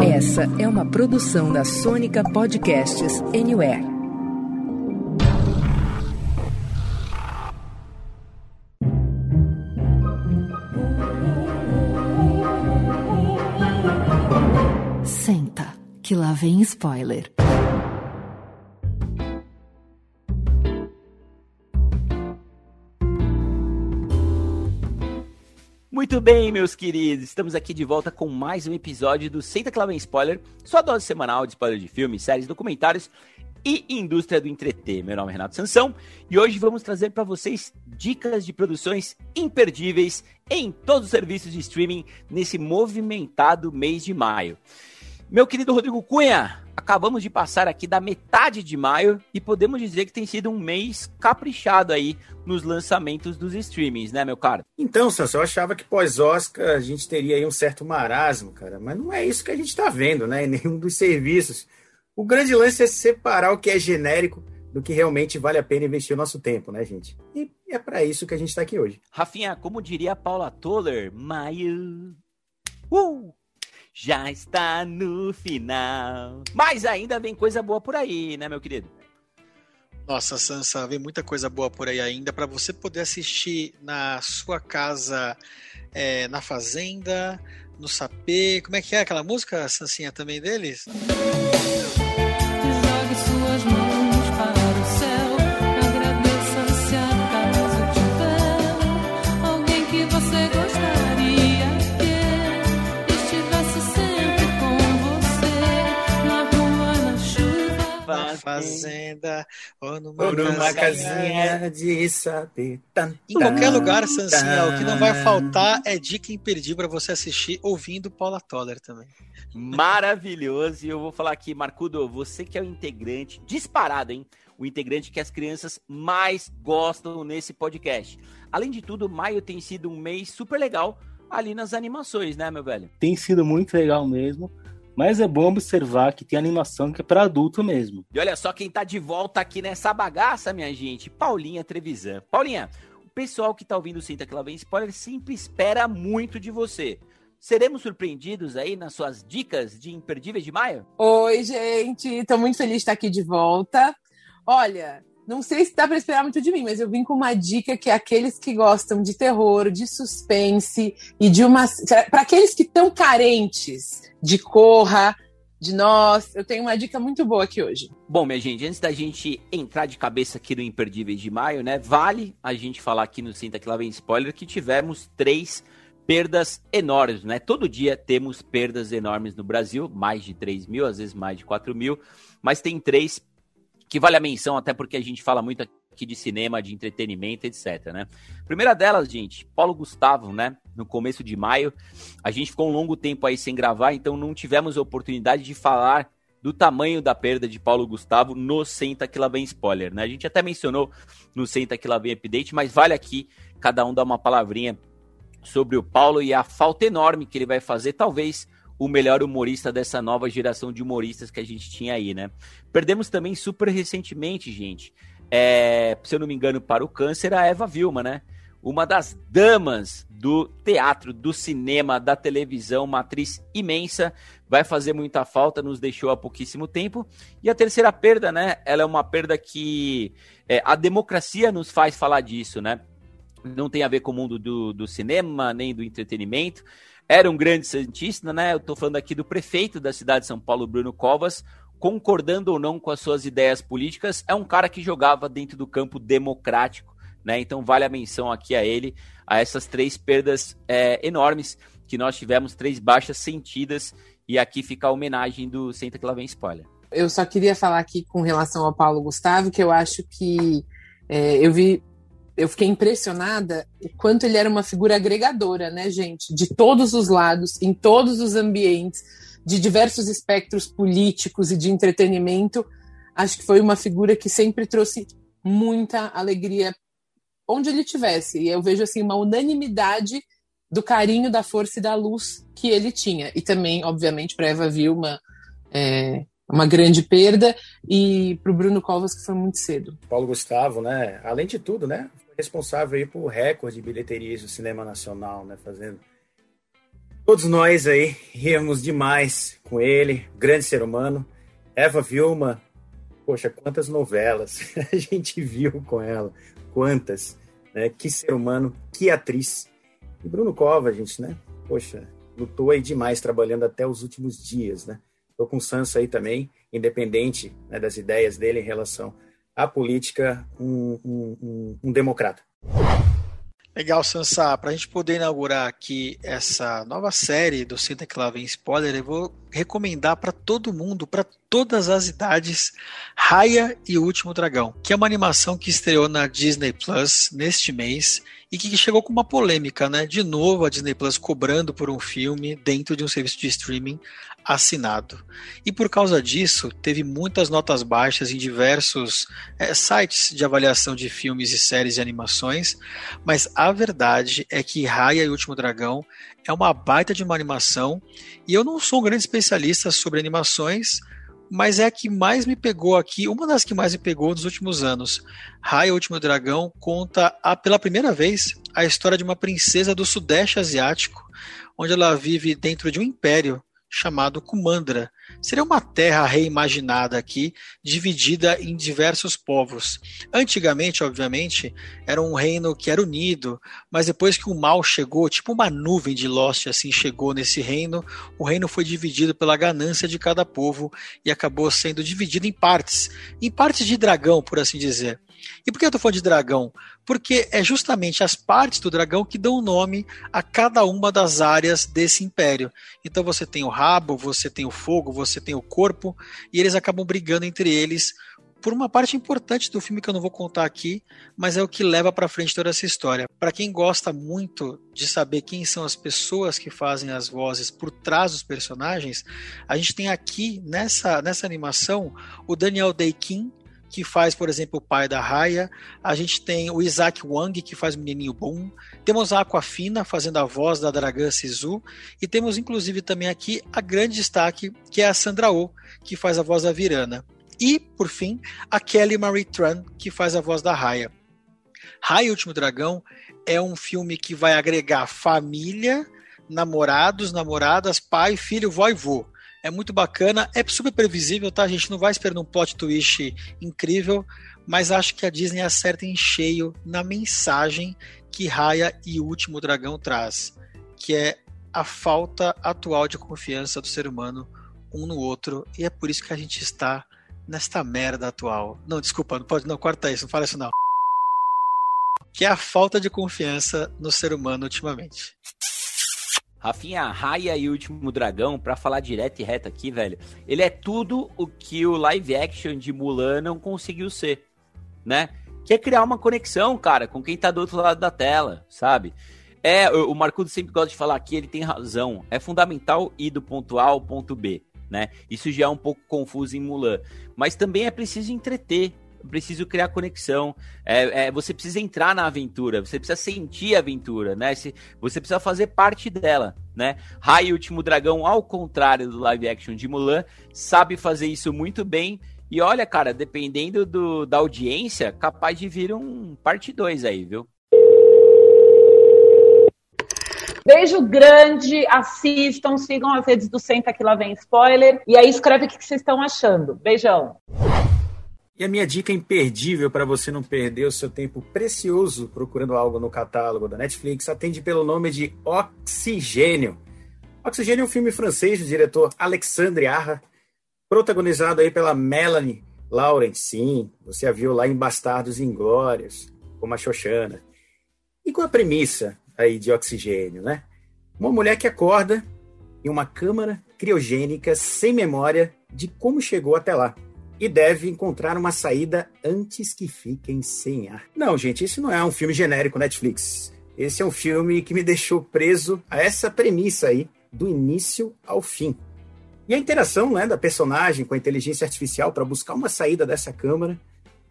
Essa é uma produção da Sônica Podcasts Anywhere. Senta, que lá vem spoiler. Muito bem, meus queridos, estamos aqui de volta com mais um episódio do Senta Clava em Spoiler, sua dose semanal de spoiler de filmes, séries, documentários e indústria do entreter. Meu nome é Renato Sansão e hoje vamos trazer para vocês dicas de produções imperdíveis em todos os serviços de streaming nesse movimentado mês de maio. Meu querido Rodrigo Cunha, acabamos de passar aqui da metade de maio e podemos dizer que tem sido um mês caprichado aí nos lançamentos dos streamings, né, meu cara? Então, Sansa, eu achava que pós-Oscar a gente teria aí um certo marasmo, cara, mas não é isso que a gente está vendo, né, em nenhum dos serviços. O grande lance é separar o que é genérico do que realmente vale a pena investir o nosso tempo, né, gente? E é para isso que a gente está aqui hoje. Rafinha, como diria a Paula Toller, maio... Uh! Já está no final. Mas ainda vem coisa boa por aí, né, meu querido? Nossa, Sansa, vem muita coisa boa por aí ainda para você poder assistir na sua casa, é, na fazenda, no sapê. Como é que é aquela música, Sansinha, também deles? Música fazenda ou numa, ou numa casinha, de saber. em qualquer lugar, Sancinha, o que não vai faltar é dica imperdível para você assistir ouvindo Paula Toller também. Maravilhoso. E eu vou falar aqui, Marcudo, você que é o integrante, disparado, hein? O integrante que as crianças mais gostam nesse podcast. Além de tudo, maio tem sido um mês super legal ali nas animações, né, meu velho? Tem sido muito legal mesmo. Mas é bom observar que tem animação que é para adulto mesmo. E olha só quem tá de volta aqui nessa bagaça, minha gente. Paulinha Trevisan. Paulinha, o pessoal que tá ouvindo o Sinta Que Lá Vem Spoiler sempre espera muito de você. Seremos surpreendidos aí nas suas dicas de imperdíveis de maio? Oi, gente. Tô muito feliz de estar aqui de volta. Olha, não sei se dá para esperar muito de mim, mas eu vim com uma dica que é aqueles que gostam de terror, de suspense e de uma. Para aqueles que estão carentes de Corra, de nós, eu tenho uma dica muito boa aqui hoje. Bom, minha gente, antes da gente entrar de cabeça aqui no Imperdíveis de Maio, né? Vale a gente falar aqui no Sinta que lá vem spoiler que tivemos três perdas enormes, né? Todo dia temos perdas enormes no Brasil, mais de 3 mil, às vezes mais de 4 mil, mas tem três que vale a menção, até porque a gente fala muito aqui de cinema, de entretenimento, etc, né? Primeira delas, gente, Paulo Gustavo, né? No começo de maio, a gente ficou um longo tempo aí sem gravar, então não tivemos a oportunidade de falar do tamanho da perda de Paulo Gustavo no Senta Que Lá Vem Spoiler, né? A gente até mencionou no Senta Que Lá Vem Update, mas vale aqui cada um dar uma palavrinha sobre o Paulo e a falta enorme que ele vai fazer, talvez o melhor humorista dessa nova geração de humoristas que a gente tinha aí, né? Perdemos também super recentemente, gente, é, se eu não me engano, para o câncer, a Eva Vilma, né? Uma das damas do teatro, do cinema, da televisão, uma atriz imensa, vai fazer muita falta, nos deixou há pouquíssimo tempo. E a terceira perda, né? Ela é uma perda que é, a democracia nos faz falar disso, né? Não tem a ver com o mundo do, do cinema, nem do entretenimento, era um grande cientista, né? Eu estou falando aqui do prefeito da cidade de São Paulo, Bruno Covas, concordando ou não com as suas ideias políticas, é um cara que jogava dentro do campo democrático, né? Então vale a menção aqui a ele, a essas três perdas é, enormes que nós tivemos, três baixas sentidas, e aqui fica a homenagem do Senta que lá vem spoiler. Eu só queria falar aqui com relação ao Paulo Gustavo, que eu acho que é, eu vi eu fiquei impressionada o quanto ele era uma figura agregadora, né, gente? De todos os lados, em todos os ambientes, de diversos espectros políticos e de entretenimento. Acho que foi uma figura que sempre trouxe muita alegria onde ele tivesse. E eu vejo assim uma unanimidade do carinho, da força e da luz que ele tinha. E também, obviamente, para Eva Vilma, é, uma grande perda, e para o Bruno Covas, que foi muito cedo. Paulo Gustavo, né? Além de tudo, né? Responsável aí por recorde de bilheterias do cinema nacional, né? Fazendo Todos nós aí ríamos demais com ele, grande ser humano. Eva Vilma, poxa, quantas novelas a gente viu com ela, quantas, né? Que ser humano, que atriz. E Bruno Cova, gente, né? Poxa, lutou aí demais, trabalhando até os últimos dias, né? Tô com o Sansa aí também, independente né, das ideias dele em relação à política, um, um, um, democrata. Legal, Sansa. Para a gente poder inaugurar aqui essa nova série do Senta que lá vem spoiler, eu vou recomendar para todo mundo, para todas as idades, Raya e o Último Dragão, que é uma animação que estreou na Disney Plus neste mês e que chegou com uma polêmica, né? De novo, a Disney Plus cobrando por um filme dentro de um serviço de streaming assinado. E por causa disso, teve muitas notas baixas em diversos é, sites de avaliação de filmes e séries e animações, mas a verdade é que Raya e o Último Dragão é uma baita de uma animação, e eu não sou um grande especialista sobre animações, mas é a que mais me pegou aqui, uma das que mais me pegou nos últimos anos. Raya, o Último Dragão, conta a, pela primeira vez a história de uma princesa do Sudeste Asiático, onde ela vive dentro de um império chamado Kumandra. Seria uma terra reimaginada aqui, dividida em diversos povos. Antigamente, obviamente, era um reino que era unido, mas depois que o mal chegou, tipo uma nuvem de Lost assim chegou nesse reino, o reino foi dividido pela ganância de cada povo e acabou sendo dividido em partes, em partes de dragão, por assim dizer. E por que eu estou falando de dragão? Porque é justamente as partes do dragão que dão nome a cada uma das áreas desse império. Então você tem o rabo, você tem o fogo, você tem o corpo, e eles acabam brigando entre eles por uma parte importante do filme que eu não vou contar aqui, mas é o que leva para frente toda essa história. Para quem gosta muito de saber quem são as pessoas que fazem as vozes por trás dos personagens, a gente tem aqui nessa, nessa animação o Daniel Day-Kim, que faz, por exemplo, o pai da Raya. A gente tem o Isaac Wang, que faz o menininho Boom. Temos a Aquafina fazendo a voz da dragã Sisu. E temos, inclusive, também aqui a grande destaque, que é a Sandra Oh, que faz a voz da Virana. E, por fim, a Kelly Marie Tran, que faz a voz da Raya. Raya, Último Dragão, é um filme que vai agregar família, namorados, namoradas, pai, filho, vó e vô é muito bacana, é super previsível, tá? A gente não vai esperando um plot twist incrível, mas acho que a Disney acerta em cheio na mensagem que Raya e o Último Dragão traz, que é a falta atual de confiança do ser humano um no outro, e é por isso que a gente está nesta merda atual. Não, desculpa, não pode, não, corta isso, não fala isso não. Que é a falta de confiança no ser humano ultimamente. Rafinha, Raia e o Último Dragão, pra falar direto e reto aqui, velho, ele é tudo o que o live action de Mulan não conseguiu ser, né? Que é criar uma conexão, cara, com quem tá do outro lado da tela, sabe? É, o Marcudo sempre gosta de falar que ele tem razão. É fundamental ir do ponto A ao ponto B, né? Isso já é um pouco confuso em Mulan. Mas também é preciso entreter, preciso criar conexão. É, é, você precisa entrar na aventura, você precisa sentir a aventura, né? Se, você precisa fazer parte dela, né? Rai, Último Dragão, ao contrário do live action de Mulan, sabe fazer isso muito bem. E olha, cara, dependendo do, da audiência, capaz de vir um parte 2 aí, viu? Beijo grande, assistam, sigam as redes do Senta que lá vem spoiler. E aí escreve o que vocês estão achando. Beijão. E a minha dica imperdível para você não perder o seu tempo precioso procurando algo no catálogo da Netflix atende pelo nome de Oxigênio. Oxigênio é um filme francês do diretor Alexandre Arra, protagonizado aí pela Melanie Laurent. Sim, você a viu lá em Bastardos Inglórios, como a Xoxana. E com a premissa aí de Oxigênio, né? Uma mulher que acorda em uma câmara criogênica sem memória de como chegou até lá e deve encontrar uma saída antes que fiquem sem ar. Não, gente, esse não é um filme genérico Netflix. Esse é um filme que me deixou preso a essa premissa aí, do início ao fim. E a interação né, da personagem com a inteligência artificial para buscar uma saída dessa câmara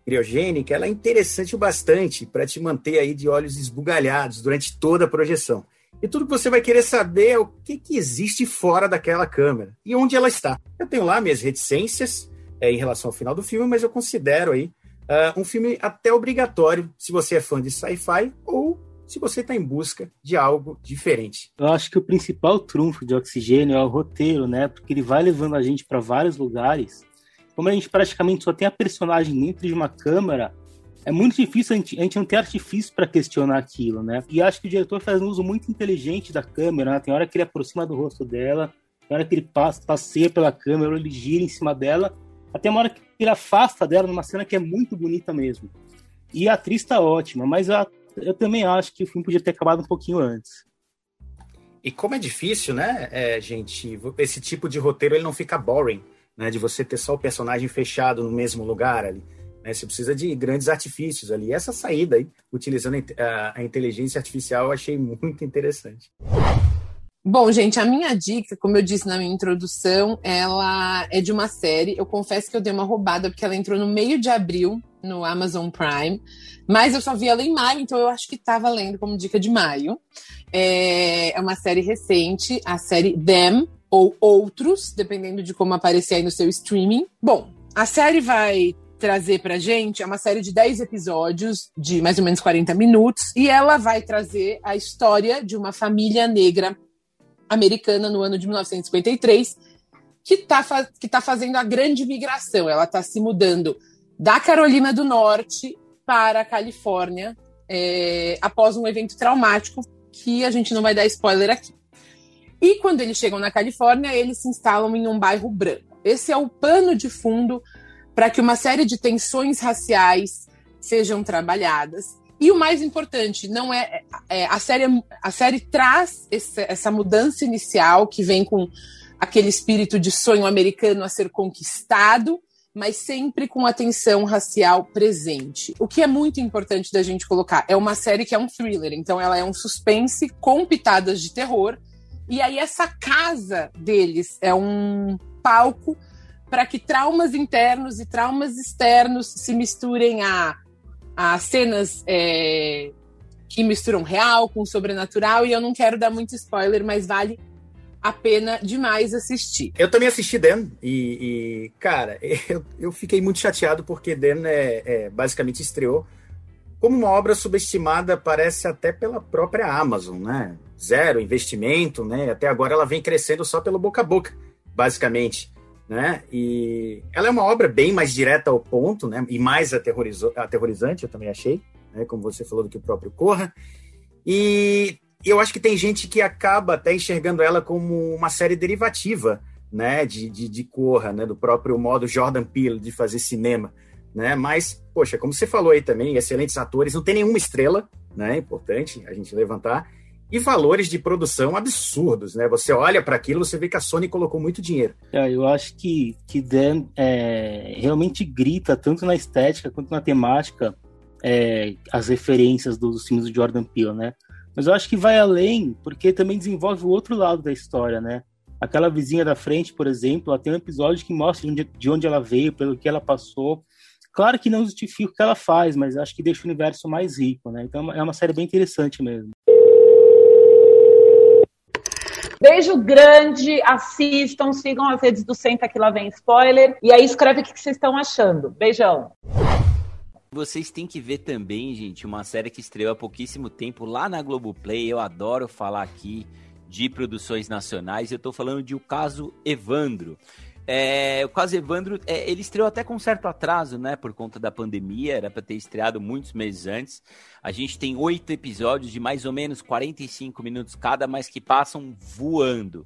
criogênica, ela é interessante o bastante para te manter aí de olhos esbugalhados durante toda a projeção. E tudo que você vai querer saber é o que, que existe fora daquela câmera e onde ela está. Eu tenho lá minhas reticências, é, em relação ao final do filme, mas eu considero aí uh, um filme até obrigatório se você é fã de sci-fi ou se você está em busca de algo diferente. Eu acho que o principal trunfo de Oxigênio é o roteiro, né? Porque ele vai levando a gente para vários lugares. Como a gente praticamente só tem a personagem dentro de uma câmera, é muito difícil, a gente, a gente não tem artifício para questionar aquilo, né? E acho que o diretor faz um uso muito inteligente da câmera, né? Tem hora que ele aproxima do rosto dela, tem hora que ele passa, passeia pela câmera, ele gira em cima dela, até uma hora que ele afasta dela numa cena que é muito bonita mesmo. E a atriz tá ótima, mas a, eu também acho que o filme podia ter acabado um pouquinho antes. E como é difícil, né, é, gente, esse tipo de roteiro ele não fica boring, né, de você ter só o personagem fechado no mesmo lugar ali. Né, você precisa de grandes artifícios ali. E essa saída aí, utilizando a, a inteligência artificial, eu achei muito interessante. Bom, gente, a minha dica, como eu disse na minha introdução, ela é de uma série. Eu confesso que eu dei uma roubada porque ela entrou no meio de abril no Amazon Prime, mas eu só vi ela em maio, então eu acho que tá valendo como dica de maio. É, é uma série recente, a série Them ou Outros, dependendo de como aparecer aí no seu streaming. Bom, a série vai trazer pra gente é uma série de 10 episódios de mais ou menos 40 minutos e ela vai trazer a história de uma família negra americana no ano de 1953, que está que tá fazendo a grande migração. Ela está se mudando da Carolina do Norte para a Califórnia é, após um evento traumático que a gente não vai dar spoiler aqui. E quando eles chegam na Califórnia, eles se instalam em um bairro branco. Esse é o pano de fundo para que uma série de tensões raciais sejam trabalhadas e o mais importante, não é, é a série a série traz essa mudança inicial que vem com aquele espírito de sonho americano a ser conquistado, mas sempre com atenção racial presente. O que é muito importante da gente colocar é uma série que é um thriller, então ela é um suspense com pitadas de terror. E aí essa casa deles é um palco para que traumas internos e traumas externos se misturem a a cenas é, que misturam real com sobrenatural, e eu não quero dar muito spoiler, mas vale a pena demais assistir. Eu também assisti Dan, e, e cara, eu, eu, fiquei muito chateado porque Dan é, é, basicamente estreou como uma obra subestimada, parece até pela própria Amazon, né? Zero investimento, né? Até agora ela vem crescendo só pelo boca a boca, basicamente né? E ela é uma obra bem mais direta ao ponto, né? E mais aterrorizante, eu também achei, né? Como você falou do que o próprio Corra. E eu acho que tem gente que acaba até enxergando ela como uma série derivativa, né? De, de, de Corra, né? Do próprio modo Jordan Peele de fazer cinema, né? Mas, poxa, como você falou aí também, excelentes atores, não tem nenhuma estrela, né? Importante a gente levantar e valores de produção absurdos, né? Você olha para aquilo, você vê que a Sony colocou muito dinheiro. É, eu acho que que Dan é, realmente grita tanto na estética quanto na temática é, as referências dos filmes do Jordan Peele, né? Mas eu acho que vai além, porque também desenvolve o outro lado da história, né? Aquela vizinha da frente, por exemplo, ela tem um episódio que mostra de onde ela veio, pelo que ela passou. Claro que não justifica o que ela faz, mas acho que deixa o universo mais rico, né? Então é uma série bem interessante mesmo. Beijo grande, assistam, sigam as redes do Senta que lá vem spoiler. E aí escreve o que vocês estão achando. Beijão. Vocês têm que ver também, gente, uma série que estreou há pouquíssimo tempo lá na Globoplay. Eu adoro falar aqui de produções nacionais. Eu tô falando de O Caso Evandro. É, o caso Evandro, é, ele estreou até com certo atraso, né? Por conta da pandemia, era para ter estreado muitos meses antes. A gente tem oito episódios de mais ou menos 45 minutos cada, mas que passam voando.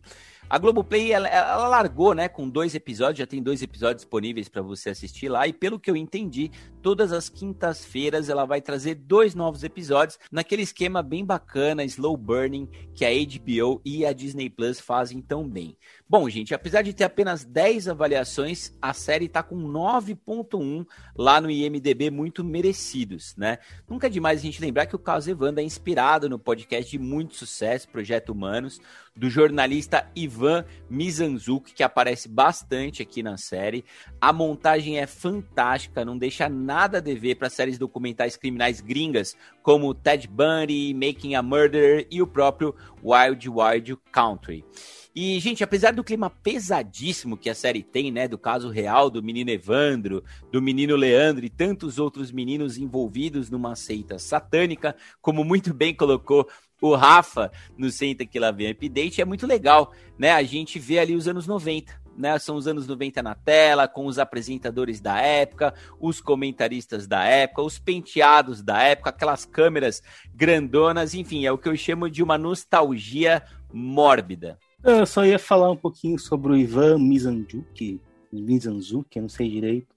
A Globoplay, ela, ela largou, né, com dois episódios, já tem dois episódios disponíveis para você assistir lá, e pelo que eu entendi, todas as quintas-feiras ela vai trazer dois novos episódios, naquele esquema bem bacana, slow burning, que a HBO e a Disney Plus fazem tão bem. Bom, gente, apesar de ter apenas 10 avaliações, a série tá com 9.1 lá no IMDB, muito merecidos, né? Nunca é demais a gente lembrar que o caso Evanda é inspirado no podcast de muito sucesso, Projeto Humanos, do jornalista Ivan Mizanzuki, que aparece bastante aqui na série. A montagem é fantástica, não deixa nada a dever para séries documentais criminais gringas, como Ted Bundy, Making a Murderer e o próprio Wild Wild Country. E, gente, apesar do clima pesadíssimo que a série tem, né, do caso real do menino Evandro, do menino Leandro e tantos outros meninos envolvidos numa seita satânica, como muito bem colocou o Rafa no Senta que lá vem Update, é muito legal, né? A gente vê ali os anos 90, né? São os anos 90 na tela, com os apresentadores da época, os comentaristas da época, os penteados da época, aquelas câmeras grandonas, enfim, é o que eu chamo de uma nostalgia mórbida. Eu só ia falar um pouquinho sobre o Ivan Mizanzuki, Mizanzuki, eu não sei direito,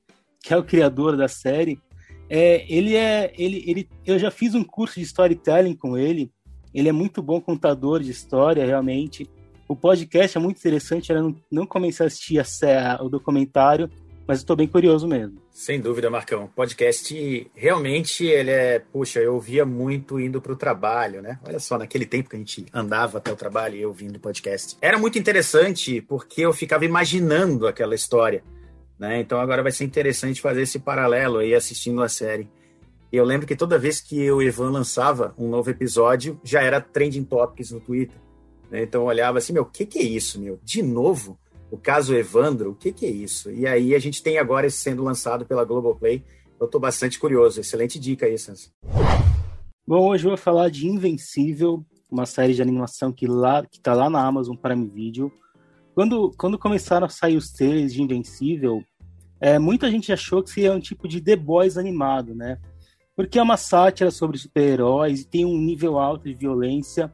que é o criador da série. É, ele é, ele, ele, eu já fiz um curso de storytelling com ele. Ele é muito bom contador de história, realmente. O podcast é muito interessante. Eu não, não comecei a assistir a, o documentário, mas estou bem curioso mesmo. Sem dúvida, Marcão. Podcast realmente ele é, puxa, eu ouvia muito indo para o trabalho, né? Olha só, naquele tempo que a gente andava até o trabalho e eu ouvindo podcast. Era muito interessante porque eu ficava imaginando aquela história, né? Então agora vai ser interessante fazer esse paralelo aí assistindo a série. Eu lembro que toda vez que o Ivan lançava um novo episódio, já era trending topics no Twitter. Né? Então eu olhava assim, meu, o que, que é isso, meu? De novo? o caso Evandro, o que, que é isso? E aí a gente tem agora esse sendo lançado pela Globoplay. Eu estou bastante curioso. Excelente dica aí, Sans. Bom, hoje eu vou falar de Invencível, uma série de animação que lá que tá lá na Amazon Prime Video. Quando, quando começaram a sair os trailers de Invencível, é, muita gente achou que seria um tipo de The Boys animado, né? Porque é uma sátira sobre super-heróis e tem um nível alto de violência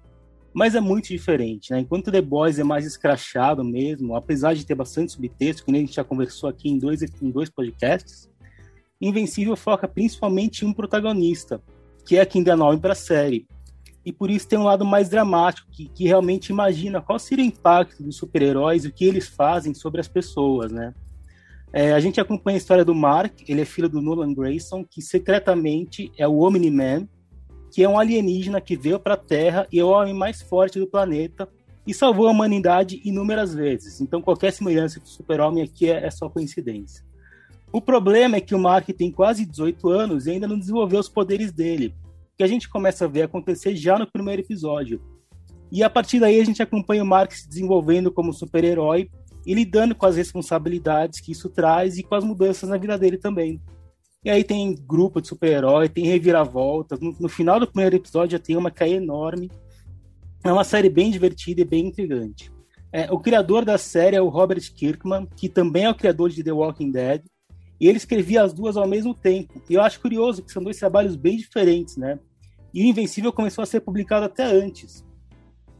mas é muito diferente, né? Enquanto The Boys é mais escrachado mesmo, apesar de ter bastante subtexto, que nem a gente já conversou aqui em dois, em dois podcasts, Invencível foca principalmente em um protagonista, que é quem dá nome para a série. E por isso tem um lado mais dramático, que, que realmente imagina qual seria o impacto dos super-heróis e o que eles fazem sobre as pessoas, né? É, a gente acompanha a história do Mark, ele é filho do Nolan Grayson, que secretamente é o Omni-Man, que é um alienígena que veio para a Terra e é o homem mais forte do planeta e salvou a humanidade inúmeras vezes. Então qualquer semelhança com o super-homem aqui é, é só coincidência. O problema é que o Mark tem quase 18 anos e ainda não desenvolveu os poderes dele, que a gente começa a ver acontecer já no primeiro episódio. E a partir daí a gente acompanha o Mark se desenvolvendo como super-herói e lidando com as responsabilidades que isso traz e com as mudanças na vida dele também. E aí tem grupo de super-herói, tem reviravoltas. No, no, final do primeiro episódio já tem uma que é enorme. É uma série bem divertida e bem intrigante. É, o criador da série é o Robert Kirkman, que também é o criador de The Walking Dead. E ele escrevia as duas ao mesmo tempo. E eu acho curioso que são dois trabalhos bem diferentes, né? E o Invencível começou a ser publicado até antes.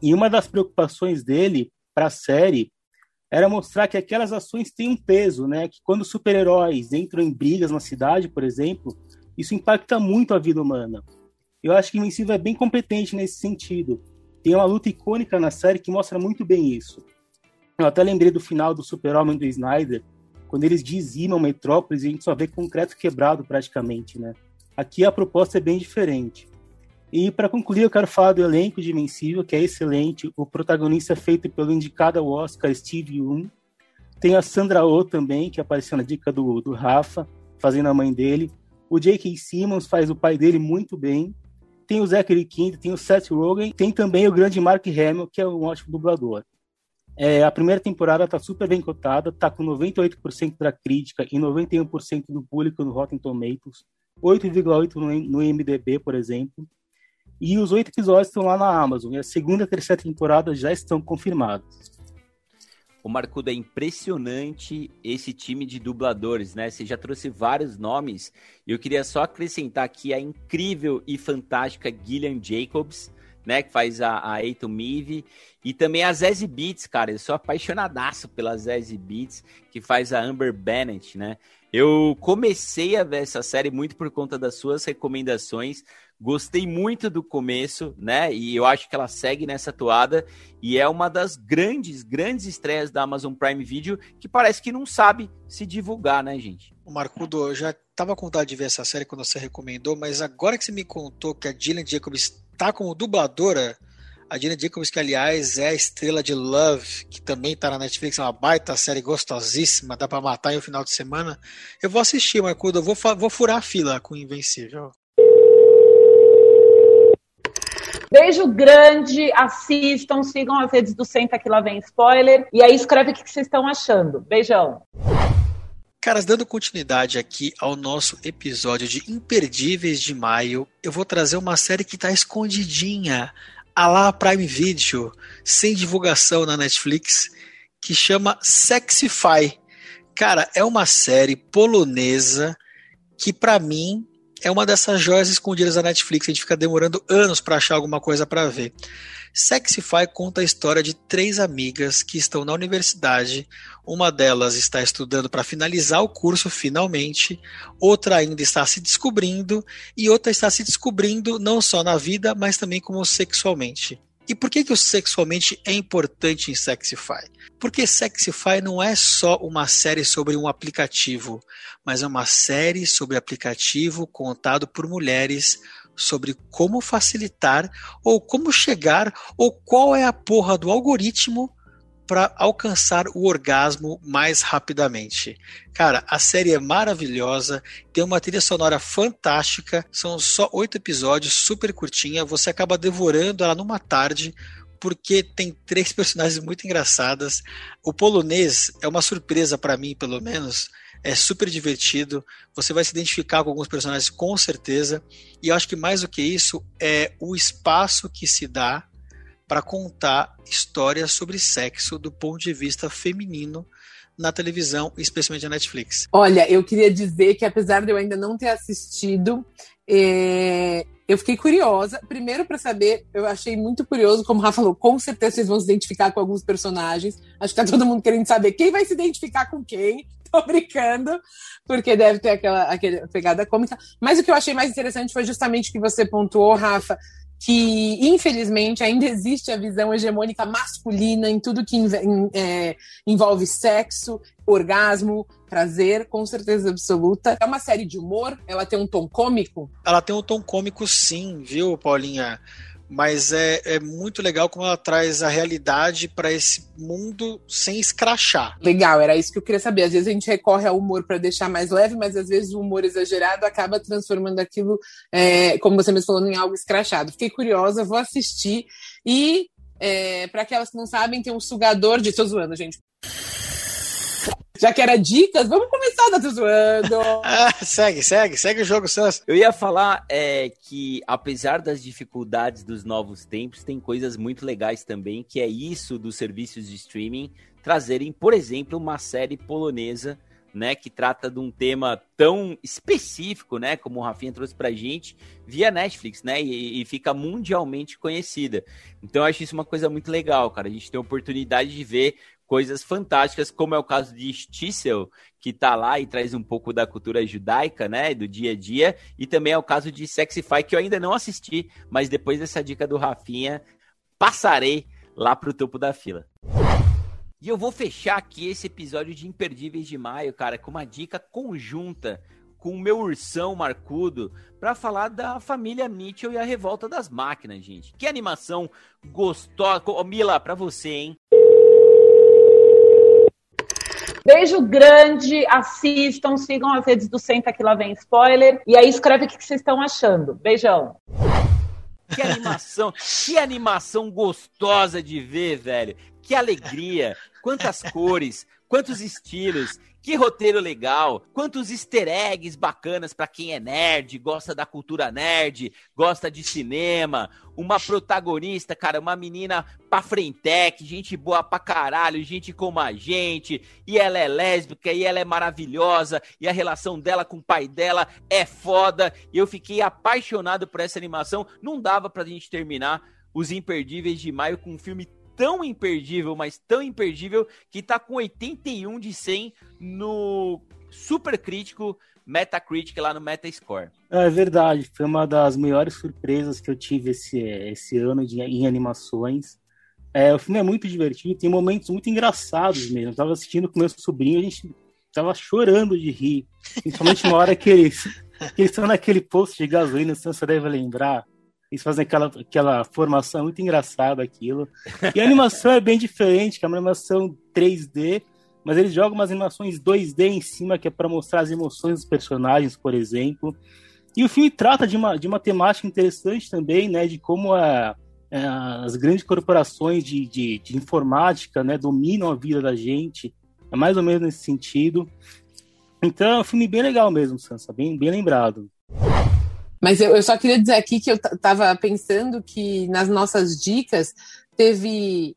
E uma das preocupações dele para a série era mostrar que aquelas ações têm um peso, né? Que quando super-heróis entram em brigas na cidade, por exemplo, isso impacta muito a vida humana. Eu acho que Invencível é bem competente nesse sentido. Tem uma luta icônica na série que mostra muito bem isso. Eu até lembrei do final do Super-Homem do Snyder, quando eles dizimam Metrópolis e a gente só vê concreto quebrado praticamente, né? Aqui a proposta é bem diferente. E para concluir, eu quero falar do elenco de Invencível, que é excelente. O protagonista é feito pelo indicado ao Oscar Steve Young. Tem a Sandra Oh também, que apareceu na dica do, do Rafa, fazendo a mãe dele. O J.K. Simmons faz o pai dele muito bem. Tem o Zachary Quinto, tem o Seth Rogen. Tem também o grande Mark Hamill, que é um ótimo dublador. É, a primeira temporada está super bem cotada, está com 98% da crítica e 91% do público no Rotten Tomatoes, 8,8% no, no IMDb, por exemplo. E os oito episódios estão lá na Amazon. E a segunda e a terceira temporada já estão confirmados. O Marcudo é impressionante esse time de dubladores, né? Você já trouxe vários nomes. E eu queria só acrescentar aqui a incrível e fantástica Gillian Jacobs, né? Que faz a, a Eiton Mive. E também a Zazie Beats, cara. Eu sou apaixonadaço pela Zazie Beats, que faz a Amber Bennett, né? Eu comecei a ver essa série muito por conta das suas recomendações. Gostei muito do começo, né? E eu acho que ela segue nessa toada e é uma das grandes, grandes estreias da Amazon Prime Video que parece que não sabe se divulgar, né, gente? O Marcudo, eu já tava com vontade de ver essa série quando você recomendou, mas agora que você me contou que a Gillian Jacobs está como dubladora, A Gina Jacobs, que aliás é a estrela de Love, que também tá na Netflix, é uma baita série gostosíssima, dá pra matar em um final de semana. Eu vou assistir, Marcudo, eu vou, vou furar a fila com Invencível. Beijo grande, assistam, sigam as redes do Senta Que Lá Vem Spoiler. E aí escreve o que vocês estão achando. Beijão. Caras, dando continuidade aqui ao nosso episódio de Imperdíveis de Maio, eu vou trazer uma série que está escondidinha, a lá Prime Video, sem divulgação na Netflix, que chama Sexify. Cara, é uma série polonesa que para mim é uma dessas joias escondidas da Netflix. A gente fica demorando anos para achar alguma coisa para ver. Sexify conta a história de três amigas que estão na universidade. Uma delas está estudando para finalizar o curso finalmente, outra ainda está se descobrindo e outra está se descobrindo não só na vida, mas também como sexualmente. E por que, que o sexualmente é importante em Sexify? Porque Sexify não é só uma série sobre um aplicativo, mas é uma série sobre aplicativo contado por mulheres sobre como facilitar ou como chegar ou qual é a porra do algoritmo para alcançar o orgasmo mais rapidamente. Cara, a série é maravilhosa, tem uma trilha sonora fantástica, são só oito episódios, super curtinha, você acaba devorando ela numa tarde, porque tem três personagens muito engraçadas. O polonês é uma surpresa para mim, pelo menos. É super divertido. Você vai se identificar com alguns personagens com certeza. E eu acho que mais do que isso é o espaço que se dá para contar histórias sobre sexo do ponto de vista feminino na televisão, especialmente na Netflix. Olha, eu queria dizer que apesar de eu ainda não ter assistido, é... eu fiquei curiosa. Primeiro para saber, eu achei muito curioso, como o Rafa falou, com certeza vocês vão se identificar com alguns personagens. Acho que tá todo mundo querendo saber quem vai se identificar com quem. Tô brincando, porque deve ter aquela, aquela pegada cômica. Mas o que eu achei mais interessante foi justamente o que você pontuou, Rafa, que infelizmente ainda existe a visão hegemônica masculina em tudo que é, envolve sexo, orgasmo, prazer, com certeza absoluta. É uma série de humor, ela tem um tom cômico? Ela tem um tom cômico sim, viu, Paulinha? Mas é, é muito legal como ela traz a realidade para esse mundo sem escrachar. Legal, era isso que eu queria saber. Às vezes a gente recorre ao humor para deixar mais leve, mas às vezes o humor exagerado acaba transformando aquilo, é, como você mesmo falou, em algo escrachado. Fiquei curiosa, vou assistir. E, é, para aquelas que não sabem, tem um sugador de. Tô zoando, gente já que era dicas, vamos começar, tá zoando. ah, segue, segue, segue o jogo, Sans. Eu ia falar é, que, apesar das dificuldades dos novos tempos, tem coisas muito legais também, que é isso dos serviços de streaming trazerem, por exemplo, uma série polonesa né, que trata de um tema tão específico, né, como o Rafinha trouxe pra gente, via Netflix, né, e, e, fica mundialmente conhecida. Então eu acho isso uma coisa muito legal, cara. A gente tem a oportunidade de ver coisas fantásticas, como é o caso de Stissel, que tá lá e traz um pouco da cultura judaica, né, do dia a dia, e também é o caso de Sexify, que eu ainda não assisti, mas depois dessa dica do Rafinha, passarei lá pro topo da fila. E eu vou fechar aqui esse episódio de Imperdíveis de Maio, cara, com uma dica conjunta com o meu ursão marcudo para falar da família Mitchell e a revolta das máquinas, gente. Que animação gostosa. Mila, para você, hein? Beijo grande, assistam, sigam as redes do Senta Que Lá Vem Spoiler. E aí escreve o que vocês estão achando. Beijão. Que animação, que animação gostosa de ver, velho. Que alegria, quantas cores, quantos estilos. Que roteiro legal, quantos easter eggs bacanas para quem é nerd, gosta da cultura nerd, gosta de cinema, uma protagonista, cara, uma menina pra frentec, gente boa pra caralho, gente como a gente, e ela é lésbica, e ela é maravilhosa, e a relação dela com o pai dela é foda, e eu fiquei apaixonado por essa animação, não dava pra gente terminar os Imperdíveis de Maio com um filme tão imperdível, mas tão imperdível, que tá com 81 de 100 no super crítico Metacritic lá no Metascore. É verdade, foi uma das maiores surpresas que eu tive esse, esse ano de, em animações. É, o filme é muito divertido, tem momentos muito engraçados mesmo. Eu tava assistindo com meu sobrinho, a gente tava chorando de rir. Principalmente na hora que eles, que eles estão naquele posto de gasolina, você deve lembrar Eles fazem aquela, aquela formação muito engraçada aquilo. E a animação é bem diferente, que é uma animação 3D, mas eles jogam umas animações 2D em cima, que é para mostrar as emoções dos personagens, por exemplo. E o filme trata de uma, de uma temática interessante também, né? De como a, a, as grandes corporações de, de, de, informática né, dominam a vida da gente. É mais ou menos nesse sentido. Então é um filme bem legal mesmo, Sansa, bem, bem lembrado. Mas eu, eu só queria dizer aqui que eu estava pensando que nas nossas dicas teve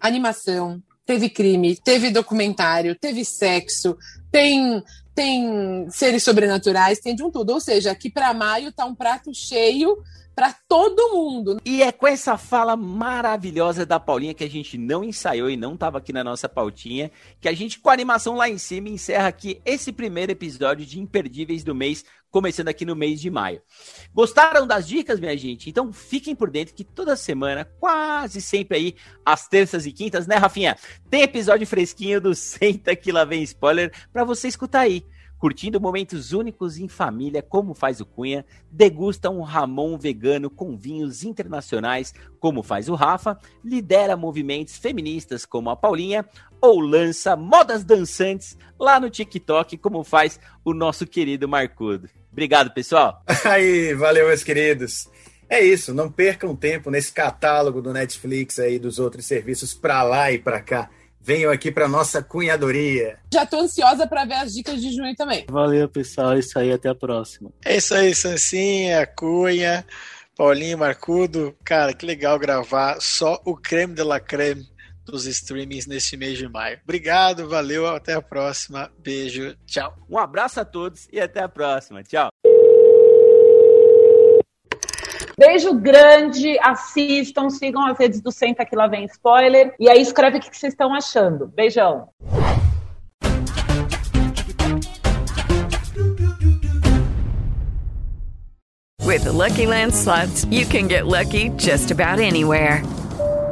animação, teve crime, teve documentário, teve sexo, tem tem seres sobrenaturais, tem de um tudo. Ou seja, aqui para maio tá um prato cheio para todo mundo. E é com essa fala maravilhosa da Paulinha que a gente não ensaiou e não estava aqui na nossa pautinha, que a gente com a animação lá em cima encerra aqui esse primeiro episódio de Imperdíveis do mês, começando aqui no mês de maio. Gostaram das dicas, minha gente? Então fiquem por dentro que toda semana, quase sempre aí, às terças e quintas, né, Rafinha? Tem episódio fresquinho do Senta que lá vem spoiler para você escutar aí curtindo momentos únicos em família, como faz o Cunha, degusta um Ramon vegano com vinhos internacionais, como faz o Rafa, lidera movimentos feministas como a Paulinha, ou lança modas dançantes lá no TikTok, como faz o nosso querido Marcudo. Obrigado, pessoal. Aí, valeu, meus queridos. É isso, não percam tempo nesse catálogo do Netflix aí dos outros serviços para lá e para cá venham aqui para nossa cunhadoria. Já tô ansiosa para ver as dicas de junho também. Valeu, pessoal. É isso aí, até a próxima. É isso aí, Sancinha, Cunha, Paulinho, Marcudo. Cara, que legal gravar só o creme de la creme dos streamings neste mês de maio. Obrigado, valeu, até a próxima. Beijo, tchau. Um abraço a todos e até a próxima. Tchau. Beijo grande, assistam, sigam as redes do Senta que lá vem spoiler. E aí escreve o que vocês estão achando. Beijão. With the Lucky Land slots, you can get lucky just about anywhere.